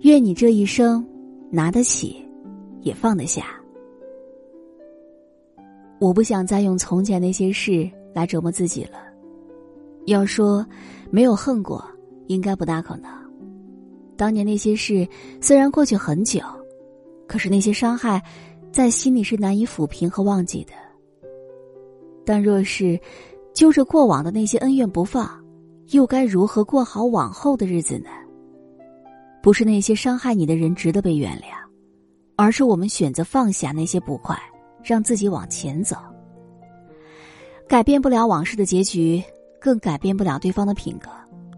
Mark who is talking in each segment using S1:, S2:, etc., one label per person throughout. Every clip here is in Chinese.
S1: 愿你这一生拿得起，也放得下。我不想再用从前那些事来折磨自己了。要说没有恨过，应该不大可能。当年那些事虽然过去很久，可是那些伤害在心里是难以抚平和忘记的。但若是揪着过往的那些恩怨不放，又该如何过好往后的日子呢？不是那些伤害你的人值得被原谅，而是我们选择放下那些不快，让自己往前走。改变不了往事的结局，更改变不了对方的品格，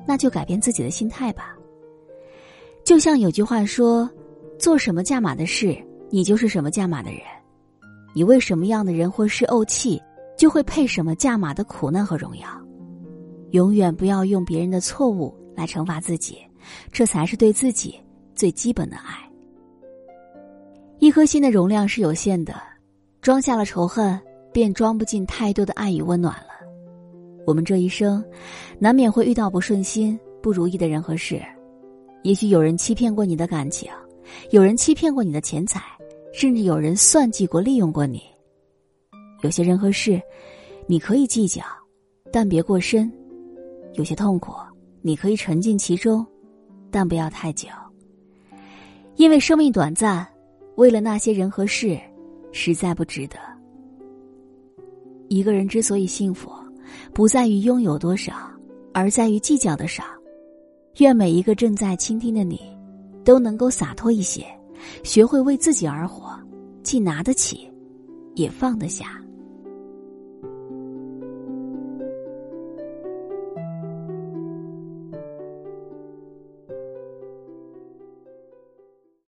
S1: 那就改变自己的心态吧。就像有句话说：“做什么价码的事，你就是什么价码的人；你为什么样的人或事怄气，就会配什么价码的苦难和荣耀。”永远不要用别人的错误来惩罚自己。这才是对自己最基本的爱。一颗心的容量是有限的，装下了仇恨，便装不进太多的爱与温暖了。我们这一生，难免会遇到不顺心、不如意的人和事。也许有人欺骗过你的感情，有人欺骗过你的钱财，甚至有人算计过、利用过你。有些人和事，你可以计较，但别过深；有些痛苦，你可以沉浸其中。但不要太久，因为生命短暂，为了那些人和事，实在不值得。一个人之所以幸福，不在于拥有多少，而在于计较的少。愿每一个正在倾听的你，都能够洒脱一些，学会为自己而活，既拿得起，也放得下。